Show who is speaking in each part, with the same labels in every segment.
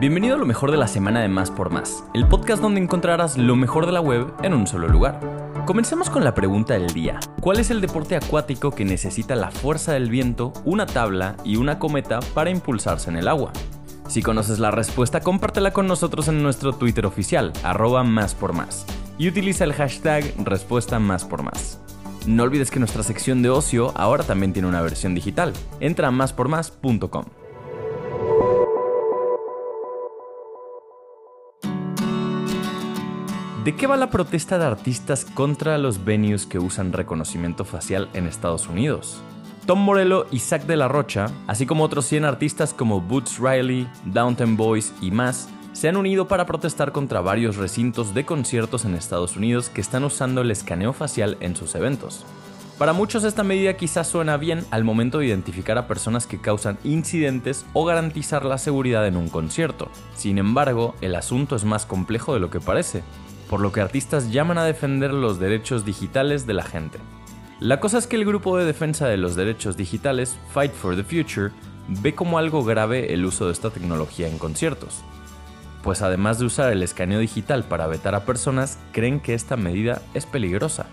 Speaker 1: Bienvenido a lo mejor de la semana de Más por Más, el podcast donde encontrarás lo mejor de la web en un solo lugar. Comencemos con la pregunta del día. ¿Cuál es el deporte acuático que necesita la fuerza del viento, una tabla y una cometa para impulsarse en el agua? Si conoces la respuesta, compártela con nosotros en nuestro Twitter oficial, arroba más por más, y utiliza el hashtag respuesta más por más. No olvides que nuestra sección de ocio ahora también tiene una versión digital. Entra a máspormás.com. ¿De qué va la protesta de artistas contra los venues que usan reconocimiento facial en Estados Unidos? Tom Morello y Zack de la Rocha, así como otros 100 artistas como Boots Riley, Downtown Boys y más, se han unido para protestar contra varios recintos de conciertos en Estados Unidos que están usando el escaneo facial en sus eventos. Para muchos esta medida quizás suena bien al momento de identificar a personas que causan incidentes o garantizar la seguridad en un concierto. Sin embargo, el asunto es más complejo de lo que parece, por lo que artistas llaman a defender los derechos digitales de la gente. La cosa es que el grupo de defensa de los derechos digitales, Fight for the Future, ve como algo grave el uso de esta tecnología en conciertos, pues además de usar el escaneo digital para vetar a personas, creen que esta medida es peligrosa.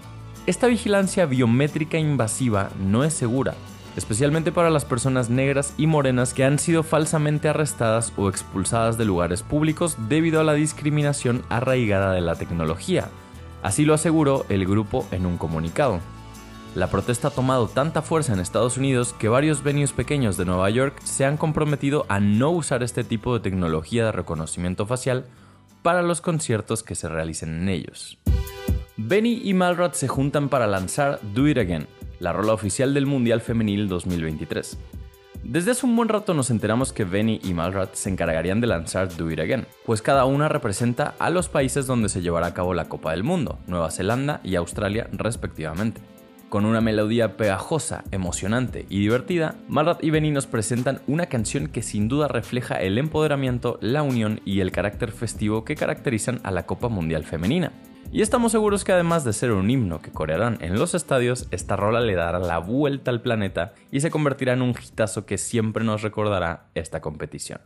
Speaker 1: Esta vigilancia biométrica invasiva no es segura, especialmente para las personas negras y morenas que han sido falsamente arrestadas o expulsadas de lugares públicos debido a la discriminación arraigada de la tecnología. Así lo aseguró el grupo en un comunicado. La protesta ha tomado tanta fuerza en Estados Unidos que varios venues pequeños de Nueva York se han comprometido a no usar este tipo de tecnología de reconocimiento facial para los conciertos que se realicen en ellos. Benny y Malrad se juntan para lanzar Do It Again, la rola oficial del Mundial Femenil 2023. Desde hace un buen rato nos enteramos que Benny y Malrad se encargarían de lanzar Do It Again, pues cada una representa a los países donde se llevará a cabo la Copa del Mundo, Nueva Zelanda y Australia respectivamente. Con una melodía pegajosa, emocionante y divertida, Malrad y Benny nos presentan una canción que sin duda refleja el empoderamiento, la unión y el carácter festivo que caracterizan a la Copa Mundial Femenina. Y estamos seguros que además de ser un himno que corearán en los estadios, esta rola le dará la vuelta al planeta y se convertirá en un hitazo que siempre nos recordará esta competición.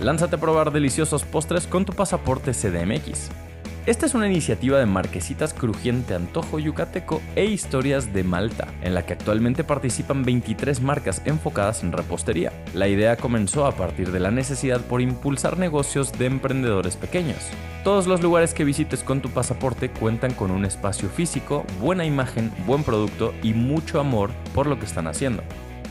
Speaker 1: Lánzate a probar deliciosos postres con tu pasaporte CDMX. Esta es una iniciativa de Marquesitas Crujiente Antojo Yucateco e Historias de Malta, en la que actualmente participan 23 marcas enfocadas en repostería. La idea comenzó a partir de la necesidad por impulsar negocios de emprendedores pequeños. Todos los lugares que visites con tu pasaporte cuentan con un espacio físico, buena imagen, buen producto y mucho amor por lo que están haciendo.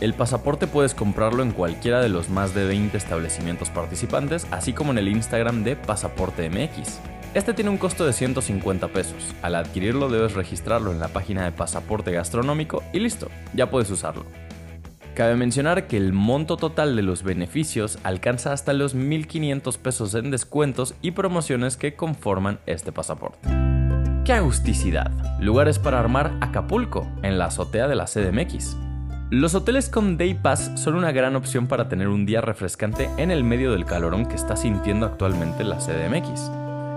Speaker 1: El pasaporte puedes comprarlo en cualquiera de los más de 20 establecimientos participantes, así como en el Instagram de Pasaporte MX. Este tiene un costo de 150 pesos. Al adquirirlo debes registrarlo en la página de pasaporte gastronómico y listo, ya puedes usarlo. Cabe mencionar que el monto total de los beneficios alcanza hasta los 1.500 pesos en descuentos y promociones que conforman este pasaporte. ¡Qué agusticidad! Lugares para armar Acapulco, en la azotea de la CDMX. Los hoteles con Day Pass son una gran opción para tener un día refrescante en el medio del calorón que está sintiendo actualmente la CDMX.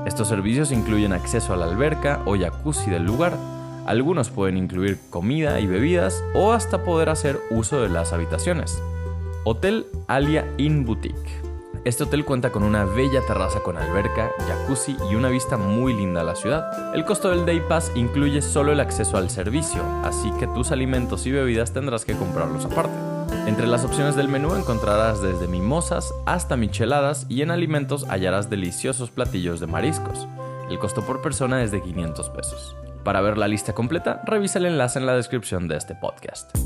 Speaker 1: Estos servicios incluyen acceso a la alberca o jacuzzi del lugar. Algunos pueden incluir comida y bebidas o hasta poder hacer uso de las habitaciones. Hotel Alia Inn Boutique. Este hotel cuenta con una bella terraza con alberca, jacuzzi y una vista muy linda a la ciudad. El costo del Day Pass incluye solo el acceso al servicio, así que tus alimentos y bebidas tendrás que comprarlos aparte. Entre las opciones del menú encontrarás desde mimosas hasta micheladas y en alimentos hallarás deliciosos platillos de mariscos. El costo por persona es de 500 pesos. Para ver la lista completa, revisa el enlace en la descripción de este podcast.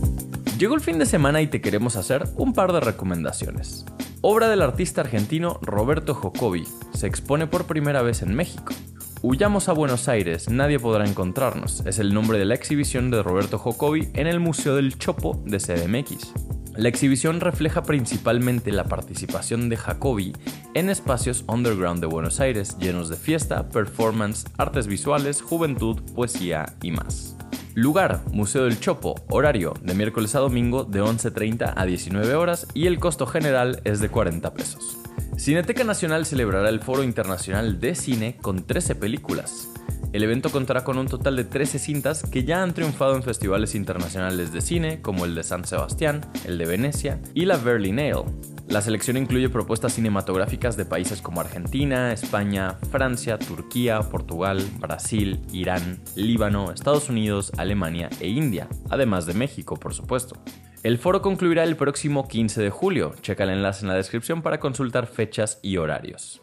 Speaker 1: Llegó el fin de semana y te queremos hacer un par de recomendaciones. Obra del artista argentino Roberto Jocobi se expone por primera vez en México. Huyamos a Buenos Aires, nadie podrá encontrarnos. Es el nombre de la exhibición de Roberto Jocobi en el Museo del Chopo de CDMX. La exhibición refleja principalmente la participación de Jacobi en espacios underground de Buenos Aires llenos de fiesta, performance, artes visuales, juventud, poesía y más. Lugar, Museo del Chopo, horario de miércoles a domingo de 11.30 a 19 horas y el costo general es de 40 pesos. Cineteca Nacional celebrará el Foro Internacional de Cine con 13 películas. El evento contará con un total de 13 cintas que ya han triunfado en festivales internacionales de cine como el de San Sebastián, el de Venecia y la Berlinale. La selección incluye propuestas cinematográficas de países como Argentina, España, Francia, Turquía, Portugal, Brasil, Irán, Líbano, Estados Unidos, Alemania e India, además de México, por supuesto. El foro concluirá el próximo 15 de julio. Checa el enlace en la descripción para consultar fechas y horarios.